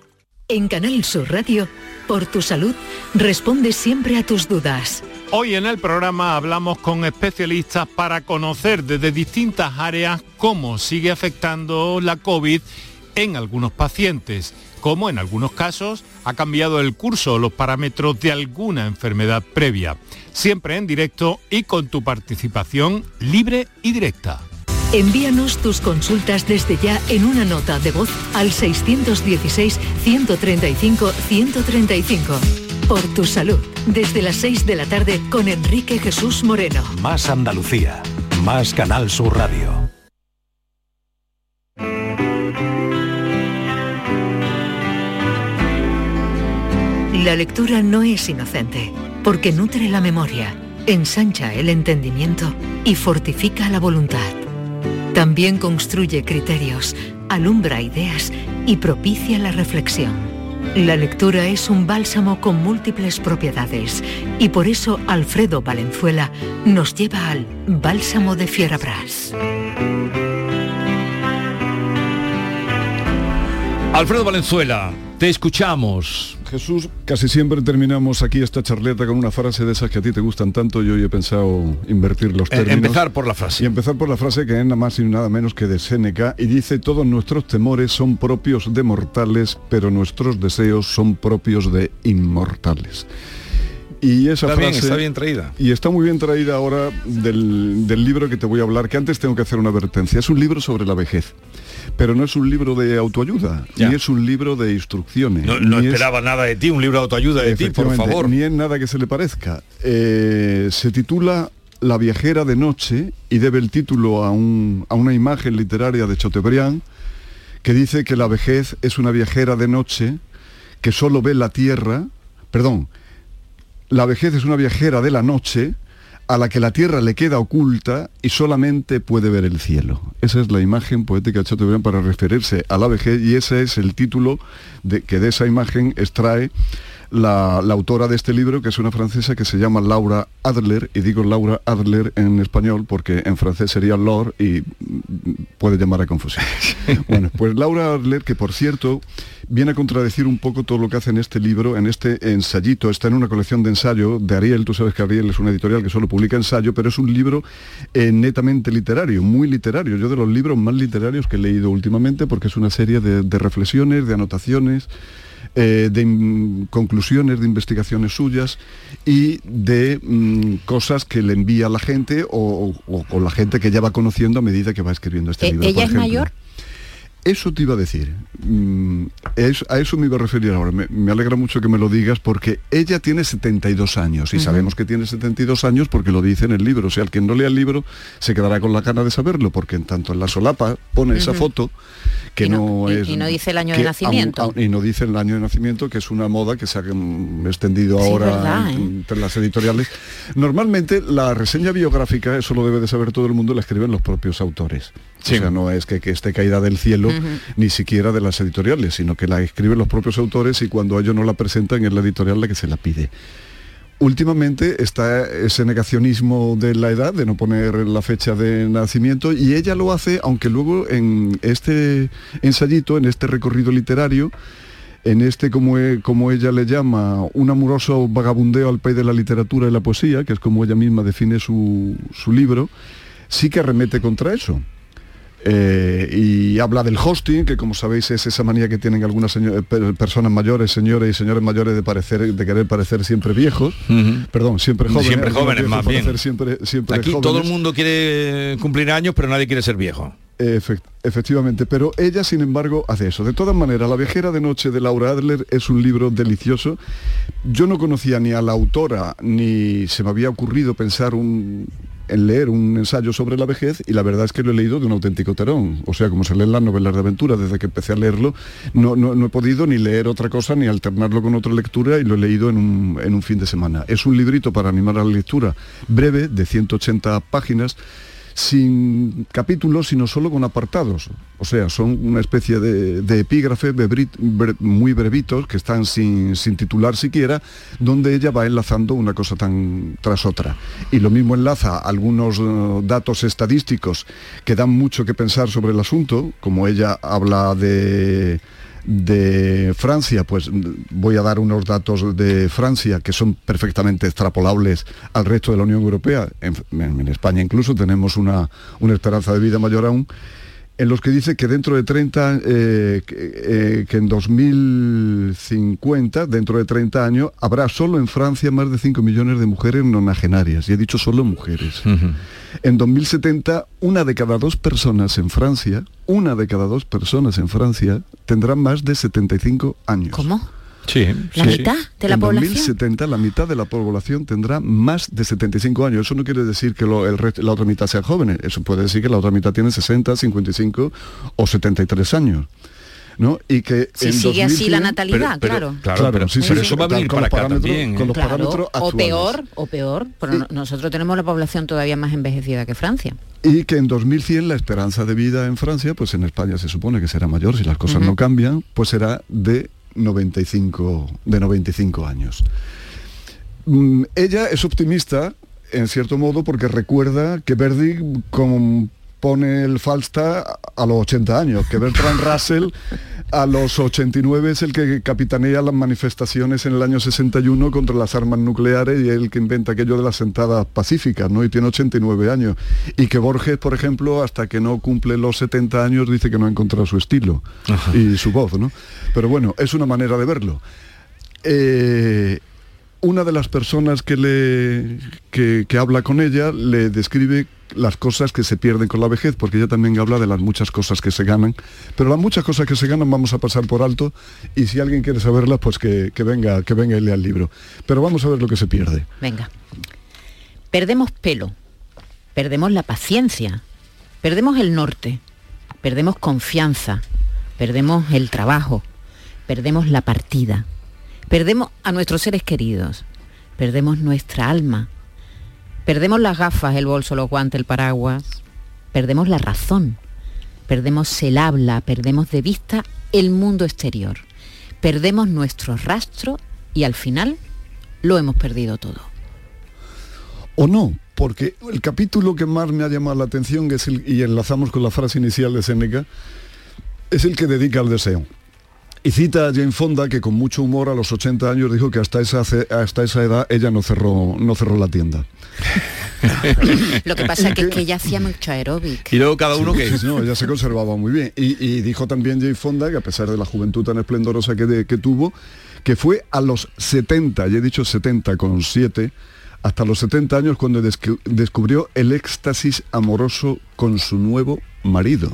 En Canal Sur Radio, por tu salud, responde siempre a tus dudas. Hoy en el programa hablamos con especialistas para conocer desde distintas áreas cómo sigue afectando la COVID en algunos pacientes, cómo en algunos casos ha cambiado el curso o los parámetros de alguna enfermedad previa. Siempre en directo y con tu participación libre y directa. Envíanos tus consultas desde ya en una nota de voz al 616-135-135. Por tu salud, desde las 6 de la tarde con Enrique Jesús Moreno. Más Andalucía. Más Canal Sur Radio. La lectura no es inocente, porque nutre la memoria, ensancha el entendimiento y fortifica la voluntad. También construye criterios, alumbra ideas y propicia la reflexión. La lectura es un bálsamo con múltiples propiedades y por eso Alfredo Valenzuela nos lleva al Bálsamo de Fierabras. Alfredo Valenzuela, te escuchamos. Jesús, casi siempre terminamos aquí esta charleta con una frase de esas que a ti te gustan tanto y hoy he pensado invertir los Eh, términos. empezar por la frase. Y empezar por la frase que es nada más y nada menos que de Séneca y dice todos nuestros temores son propios de mortales, pero nuestros deseos son propios de inmortales. Y esa Está bien, frase está bien traída. y está muy bien traída ahora del, del libro que te voy a hablar, que antes tengo que hacer una advertencia. Es un libro sobre la vejez, pero no es un libro de autoayuda, Ya. ni es un libro de instrucciones. No, no ni es- esperaba nada de ti, un libro de autoayuda de ti, por favor. Ni es nada que se le parezca. Eh, se titula La viajera de noche y debe el título a, un- a una imagen literaria de Chateaubriand que dice que la vejez es una viajera de noche que solo ve la tierra, perdón, la vejez es una viajera de la noche a la que la tierra le queda oculta y solamente puede ver el cielo. Esa es la imagen poética de Chateaubriand para referirse a la vejez y ese es el título de, que de esa imagen extrae la, la autora de este libro, que es una francesa que se llama Laura Adler, y digo Laura Adler en español porque en francés sería Laure y puede llamar a confusión. bueno, pues Laura Adler, que por cierto viene a contradecir un poco todo lo que hace en este libro, en este ensayito, está en una colección de ensayo de Ariel, tú sabes que Ariel es una editorial que solo publica ensayo, pero es un libro eh, netamente literario, muy literario, yo de los libros más literarios que he leído últimamente porque es una serie de, de reflexiones, de anotaciones, eh, de conclusiones de investigaciones suyas y de mm, cosas que le envía a la gente o, o- o la gente que ya va conociendo a medida que va escribiendo este Eh, libro. ¿Ella Por es ejemplo, mayor? Eso te iba a decir. Mm, es- a eso me iba a referir ahora. Me, me alegra mucho que me lo digas porque ella tiene 72 años y sabemos que tiene 72 años porque lo dice en el libro. O sea, el que no lea el libro se quedará con la gana de saberlo porque en tanto en la solapa pone esa foto que Y no- no, y- es... y no dice el año de nacimiento. y no dice el año de nacimiento, que es una moda que se ha mm, extendido Sí, ahora verdad, ¿eh? entre las editoriales. Normalmente la reseña biográfica, eso lo debe de saber todo el mundo, la escriben los propios autores. O sea, no es que, que esté caída del cielo, ni siquiera de las editoriales, sino que la escriben los propios autores y cuando ellos no la presentan es la editorial la que se la pide. Últimamente está ese negacionismo de la edad, de no poner la fecha de nacimiento, y ella lo hace, aunque luego en este ensayito, en este recorrido literario, en este, como, e- como ella le llama, un amoroso vagabundeo al país de la literatura y la poesía, que es como ella misma define su, su libro, sí que arremete contra eso. Eh, y habla del hosting, que como sabéis es esa manía que tienen algunas eh, per- personas mayores, señores y señores mayores de parecer, de querer parecer siempre viejos, perdón, siempre jóvenes, Siempre algunos jóvenes, más bien. Siempre, siempre Aquí jóvenes. todo el mundo quiere cumplir años, pero nadie quiere ser viejo. Efect- efectivamente, pero ella sin embargo hace eso. De todas maneras, La viajera de noche de Laura Adler es un libro delicioso. Yo no conocía ni a la autora, ni se me había ocurrido pensar un- en leer un ensayo sobre la vejez y la verdad es que lo he leído de un auténtico terón. O sea, como se leen las novelas de aventura, desde que empecé a leerlo, no, no- no he podido ni leer otra cosa ni alternarlo con otra lectura y lo he leído en un, en un fin de semana. Es un librito para animar a la lectura breve, de 180 páginas, sin capítulos, sino solo con apartados. O sea, son una especie de, de epígrafe muy brevitos que están sin, sin titular siquiera, donde ella va enlazando una cosa tan tras otra. Y lo mismo enlaza algunos eh, datos estadísticos que dan mucho que pensar sobre el asunto, como ella habla de de Francia, pues mm, voy a dar unos datos de Francia que son perfectamente extrapolables al resto de la Unión Europea. En, España incluso tenemos una, una esperanza de vida mayor aún en los que dice que dentro de 30, eh, que, eh, que en 2050, dentro de 30 años, habrá solo en Francia más de 5 millones de mujeres nonagenarias. Y he dicho solo mujeres. En 2070, una de cada dos personas en Francia, una de cada dos personas en Francia tendrá más de 75 años. ¿Cómo? Sí. ¿La mitad de la en población? 2070 la mitad de la población tendrá más de 75 años. Eso no quiere decir que lo- el resto- la otra mitad sean jóvenes. Eso puede decir que la otra mitad tiene 60, 55 o 73 años. ¿No? Y que Si en sigue así la 2100 natalidad, claro. Claro, pero- sí, sí, pero sí, eso va a venir con para acá también, ¿eh? Con los Claro, parámetros o peor, o peor, pero no- nosotros tenemos la población todavía más envejecida que Francia. Y que en 2100 la esperanza de vida en Francia, pues en España se supone que será mayor, si las cosas no cambian, pues será de 95, de 95 años. Mm, ella es optimista, en cierto modo, porque recuerda que Verdi compone el Falstaff a los 80 años, que Bertrand Russell a los 89 es el que capitanea las manifestaciones en el año 61 contra las armas nucleares y el que inventa aquello de las sentadas pacíficas, ¿no? Y tiene 89 años. Y que Borges, por ejemplo, hasta que no cumple los 70 años, dice que no ha encontrado su estilo y su voz, ¿no? Pero bueno, es una manera de verlo. Eh, una de las personas que, le, que, que habla con ella le describe las cosas que se pierden con la vejez, porque ella también habla de las muchas cosas que se ganan, pero las muchas cosas que se ganan vamos a pasar por alto y si alguien quiere saberlas, pues que, que venga, que venga y lea el libro. Pero vamos a ver lo que se pierde. Venga. Perdemos pelo, perdemos la paciencia, perdemos el norte, perdemos confianza, perdemos el trabajo, perdemos la partida, perdemos a nuestros seres queridos, perdemos nuestra alma, perdemos las gafas, el bolso, los guantes, el paraguas, perdemos la razón, perdemos el habla, perdemos de vista el mundo exterior, perdemos nuestro rastro y al final lo hemos perdido todo. O no, porque el capítulo que más me ha llamado la atención es el, y enlazamos con la frase inicial de Seneca, es el que dedica al deseo. Y cita a Jane Fonda que con mucho humor a los 80 años dijo que hasta esa, hasta esa edad ella no cerró, no cerró la tienda. Lo que pasa es que, ella hacía mucho aeróbic. Y luego cada uno que... no, ella se conservaba muy bien. Y, dijo también Jane Fonda que a pesar de la juventud tan esplendorosa que, que tuvo, que fue a los 70, y he dicho 70 con 7, hasta los 70 años cuando descubrió el éxtasis amoroso con su nuevo marido.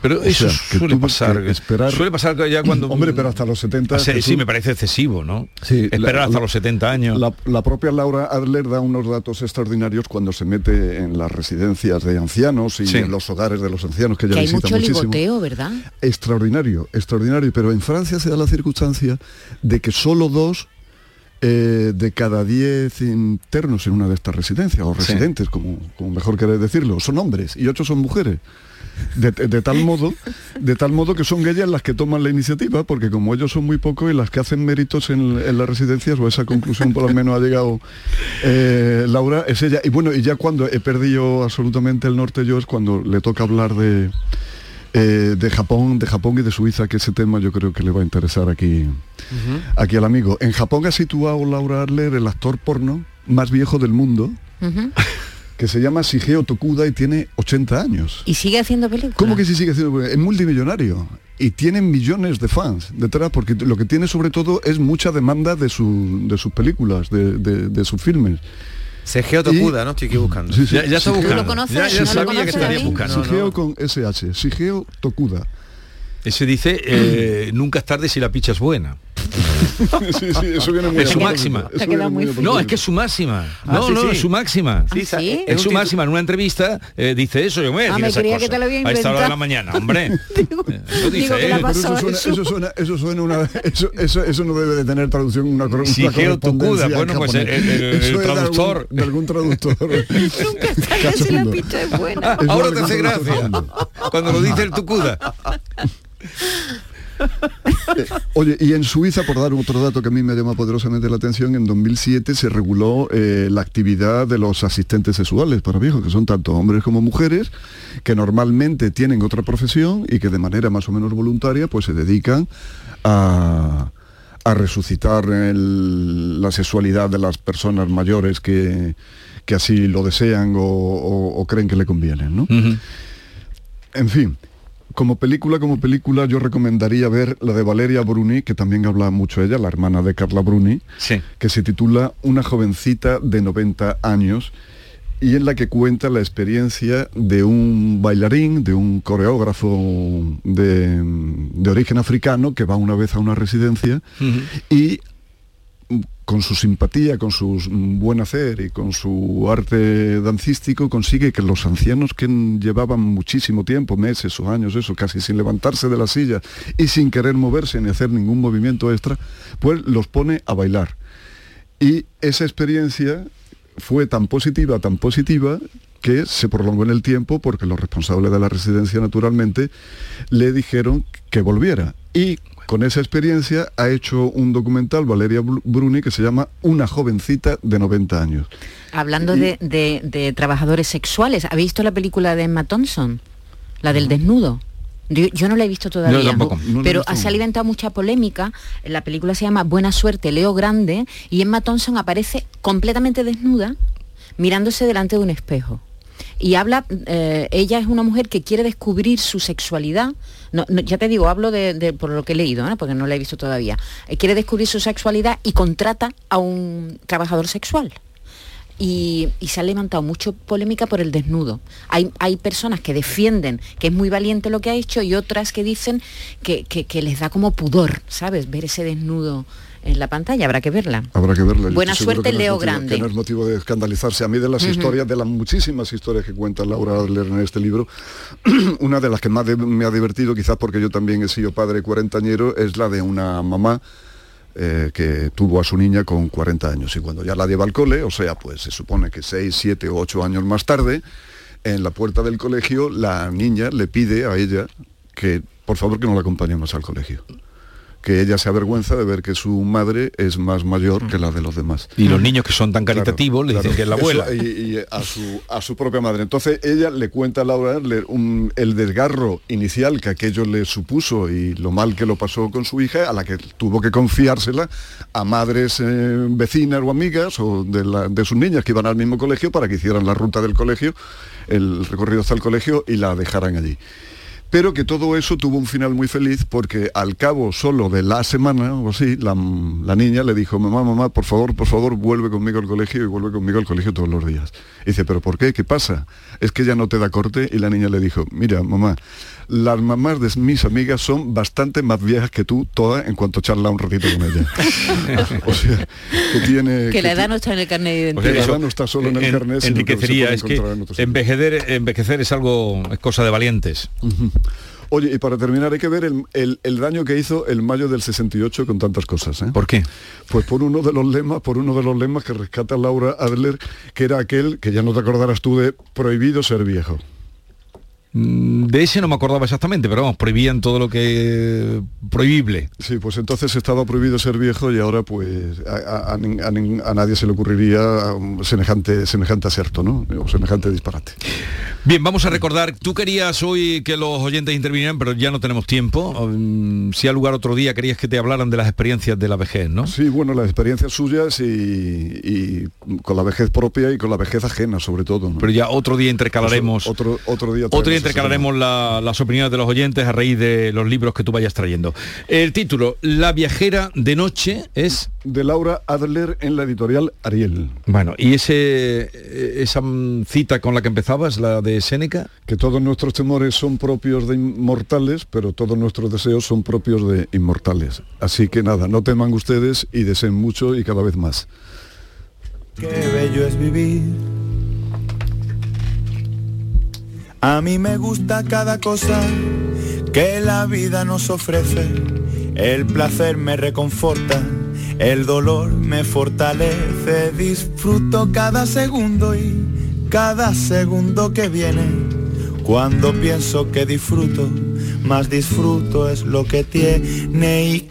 Pero eso suele pasar. Esperar... Suele pasar ya cuando. Hombre, pero hasta los 70. Ah, sí, me parece excesivo, ¿no? Sí. Esperar hasta los 70 años. La, propia Laura Adler da unos datos extraordinarios cuando se mete en las residencias de ancianos y en los hogares de los ancianos que ella que hay mucho ligoteo, ¿verdad? Extraordinario, extraordinario. Pero en Francia se da la circunstancia de que solo dos eh, de cada diez internos en una de estas residencias, o residentes, como, como mejor queréis decirlo, son hombres y ocho son mujeres. De, tal modo de tal modo que son ellas las que toman la iniciativa porque como ellos son muy pocos y las que hacen méritos en, las residencias o esa conclusión por lo menos ha llegado eh, Laura es ella. Y bueno y ya cuando he perdido absolutamente el norte yo es cuando le toca hablar de eh, de Japón, de Japón y de Suiza, que ese tema yo creo que le va a interesar aquí, aquí al amigo. En Japón ha situado Laura Adler el actor porno más viejo del mundo. que se llama Shigeo Tokuda y tiene 80 años. ¿Y sigue haciendo películas? ¿Cómo que sí sigue haciendo películas? Es multimillonario y tiene millones de fans detrás, porque lo que tiene sobre todo es mucha demanda de, su, de sus películas, de, de sus filmes. Segeo Tokuda, ¿no? Estoy aquí buscando. Ya, ya está buscando. ¿Lo conoces? Ya, ya ¿No sabía que estaría buscando. Sigeo con SH. Sigeo Tokuda. Ese dice, eh, nunca es tarde si la picha es buena. sí, sí, eso viene muy es su máxima. no, es que es su máxima. Ah, no, no, es su máxima. ¿Ah, ¿Sí? Es su máxima. En una entrevista eh, dice eso. Yo me voy a ah, decir me creía cosa. que te lo había A esta hora de la mañana, hombre. digo, eso dice él. eso, suena, eso, suena, eso suena una eso, eso, eso no debe de tener traducción una, una Sigeo Tokuda, bueno, pues el, el, el, el traductor. De algún, de algún traductor. Nunca está si la picha es buena. Ahora te hace gracia. Cuando lo dice el Tokuda. Oye, y en Suiza, por dar otro dato que a mí me llama poderosamente la atención, en 2007 se reguló eh, la actividad de los asistentes sexuales para viejos, que son tanto hombres como mujeres, que normalmente tienen otra profesión y que de manera más o menos voluntaria pues se dedican a, resucitar la sexualidad de las personas mayores que, así lo desean o, creen que le conviene. ¿no? En fin, como película, como película, yo recomendaría ver la de Valeria Bruni, que también habla mucho ella, la hermana de Carla Bruni, que se titula Una jovencita de 90 años y en la que cuenta la experiencia de un bailarín, de un coreógrafo de, origen africano que va una vez a una residencia y con su simpatía, con su buen hacer y con su arte dancístico, consigue que los ancianos que llevaban muchísimo tiempo, meses o años, eso, casi sin levantarse de la silla y sin querer moverse ni hacer ningún movimiento extra, pues los pone a bailar. Y esa experiencia fue tan positiva, tan positiva, que se prolongó en el tiempo porque los responsables de la residencia naturalmente le dijeron que volviera. Y con esa experiencia ha hecho un documental, Valeria Bruni, que se llama Una jovencita de 90 años. Hablando de, trabajadores sexuales, ¿ha visto la película de Emma Thompson? La del desnudo. Yo, no la he visto todavía, pero ha se alimentado mucha polémica. La película se llama Buena Suerte, Leo Grande, y Emma Thompson aparece completamente desnuda, mirándose delante de un espejo y habla, eh, ella es una mujer que quiere descubrir su sexualidad, ya te digo, hablo de, por lo que he leído, porque no la he visto todavía, eh, quiere descubrir su sexualidad y contrata a un trabajador sexual. Y, se ha levantado mucho polémica por el desnudo. Hay, hay, personas que defienden que es muy valiente lo que ha hecho y otras que dicen que, que les da como pudor, ¿sabes? Ver ese desnudo en la pantalla, habrá que verla. Habrá que verla. Buena suerte, Leo Grande. Que no es motivo de escandalizarse. A mí de las historias, de las muchísimas historias que cuenta Laura Adler en este libro, una de las que más me ha divertido, quizás porque yo también he sido padre cuarentañero, es la de una mamá eh, que tuvo a su niña con 40 años y cuando ya la lleva al cole, o sea, pues se supone que 6, 7 o 8 años más tarde, en la puerta del colegio la niña le pide a ella que por favor que no la acompañemos al colegio que ella se avergüenza de ver que su madre es más mayor que la de los demás. Y los niños que son tan caritativos le dicen que es la abuela. Y, y a, su, a su propia madre. Entonces ella le cuenta a Laura Adler un- el desgarro inicial que aquello le supuso y lo mal que lo pasó con su hija, a la que tuvo que confiársela a madres eh, vecinas o amigas o de, la- de sus niñas que iban al mismo colegio para que hicieran la ruta del colegio, el recorrido hasta el colegio y la dejaran allí. Pero que todo eso tuvo un final muy feliz porque al cabo solo de la semana o así, la, la niña le dijo, mamá, mamá, por favor, por favor, vuelve conmigo al colegio y vuelve conmigo al colegio todos los días. Y dice, ¿pero por qué? ¿Qué pasa? Es que ya no te da corte y la niña le dijo, mira, mamá, las mamás de mis amigas son bastante más viejas que tú, todas, en cuanto charla un ratito con ella. o sea, que tiene... Que la edad no está en el carnet de O sea, identidad. la eso edad no está solo en el en- carnet, sino que se enriquecería, puede es que encontrar en envejecer, envejecer es algo, es cosa de valientes. Oye, y para terminar hay que ver el, el- el daño que hizo el mayo del 68 con tantas cosas. ¿eh? ¿Por qué? Pues por uno de los lemas, por uno de los lemas que rescata Laura Adler, que era aquel, que ya no te acordarás tú de prohibido ser viejo. Mm, De ese no me acordaba exactamente, pero vamos, prohibían todo lo que prohibible. Sí, pues entonces estaba prohibido ser viejo y ahora pues a, nadie se le ocurriría um, semejante, semejante acerto, ¿no? O semejante disparate. Bien, vamos a recordar, tú querías hoy que los oyentes intervinieran, pero ya no tenemos tiempo. Mm, Si al lugar otro día querías que te hablaran de las experiencias de la vejez, ¿no? Sí, bueno, las experiencias suyas y, y con la vejez propia y con la vejez ajena, sobre todo. ¿no? Pero ya otro día intercalaremos. Otro, otro día. Otro día intercalaremos la- las opiniones de los oyentes a raíz de los libros que tú vayas trayendo. El título, La viajera de noche, es... De Laura Adler en la editorial Ariel. Bueno, y ese, eh, esa cita con la que empezabas, la de Séneca, Que todos nuestros temores son propios de inmortales, pero todos nuestros deseos son propios de inmortales. Así que nada, no teman ustedes y deseen mucho y cada vez más. Qué bello es vivir. A mí me gusta cada cosa que la vida nos ofrece. El placer me reconforta, el dolor me fortalece. Disfruto cada segundo y cada segundo que viene. Cuando pienso que disfruto, más disfruto es lo que tiene y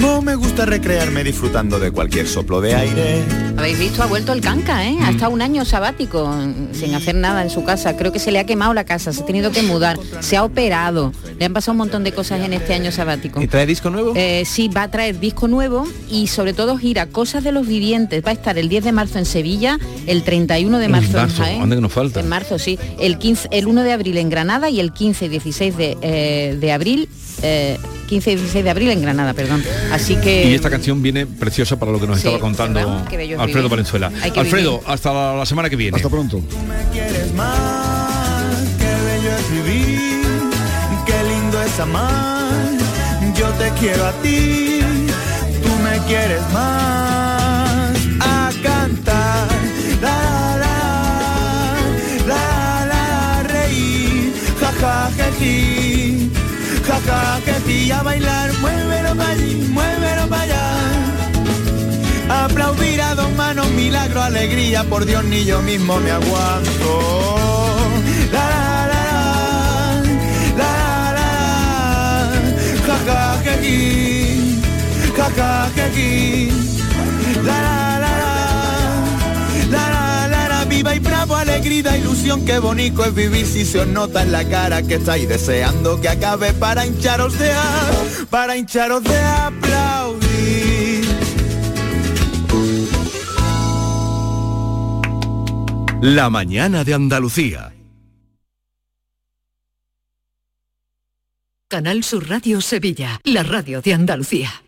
no me gusta recrearme disfrutando de cualquier soplo de aire. Habéis visto, ha vuelto el canca, ¿eh? Mm. Ha estado un año sabático mm, sin hacer nada en su casa. Creo que se le ha quemado la casa, se ha tenido que mudar, se ha operado. Le han pasado un montón de cosas en este año sabático. ¿Y trae disco nuevo? Eh, sí, va a traer disco nuevo y sobre todo gira Cosas de los Vivientes. Va a estar el 10 de marzo en Sevilla, el 31 de En marzo en, marzo, Jaén. anda que nos falta. En marzo, sí. El, 15, el 1 de abril en Granada y el 15 y 16 de, eh, de abril, eh, 15 y 16 de abril en Granada, perdón. Así que... y esta canción viene preciosa para lo que nos Sí, estaba contando Alfredo vivir. Valenzuela. Alfredo, vivir. hasta la, la semana que viene. Hasta pronto. quieres más, qué bello es vivir, qué lindo es amar, yo te quiero a ti, tú me quieres más, a cantar, la la la la, reír, ja que a bailar, muévelo para allí, muévelo para allá. Aplaudir a dos manos, milagro, alegría, por Dios ni yo mismo me aguanto. La la la la, la. La la la la, la la la la, viva y bravo, alegría, ilusión, qué bonito es vivir si se os nota en la cara que estáis deseando que acabe para hincharos de a, para hincharos de aplaudir. La mañana de Andalucía. Canal Sur Radio Sevilla, la radio de Andalucía.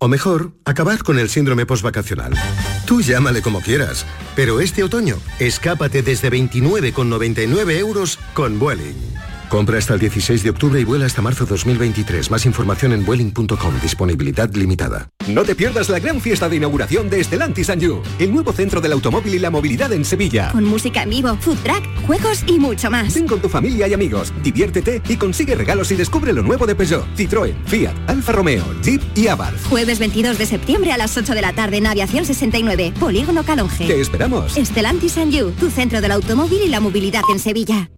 O mejor, acabar con el síndrome postvacacional. Tú llámale como quieras, pero este otoño, escápate desde 29,99 euros con Vueling. Compra hasta el 16 de octubre y vuela hasta marzo 2023. Más información en vueling.com. Disponibilidad limitada. No te pierdas la gran fiesta de inauguración de Estelantis and You, el nuevo centro del automóvil y la movilidad en Sevilla. Con música en vivo, food track, juegos y mucho más. Ven con tu familia y amigos, diviértete y consigue regalos y descubre lo nuevo de Peugeot, Citroën, Fiat, Alfa Romeo, Jeep y Abarth. Jueves 22 de septiembre a las 8 de la tarde en Aviación 69, Polígono Calonge. Te esperamos. Estelantis and You, tu centro del automóvil y la movilidad en Sevilla.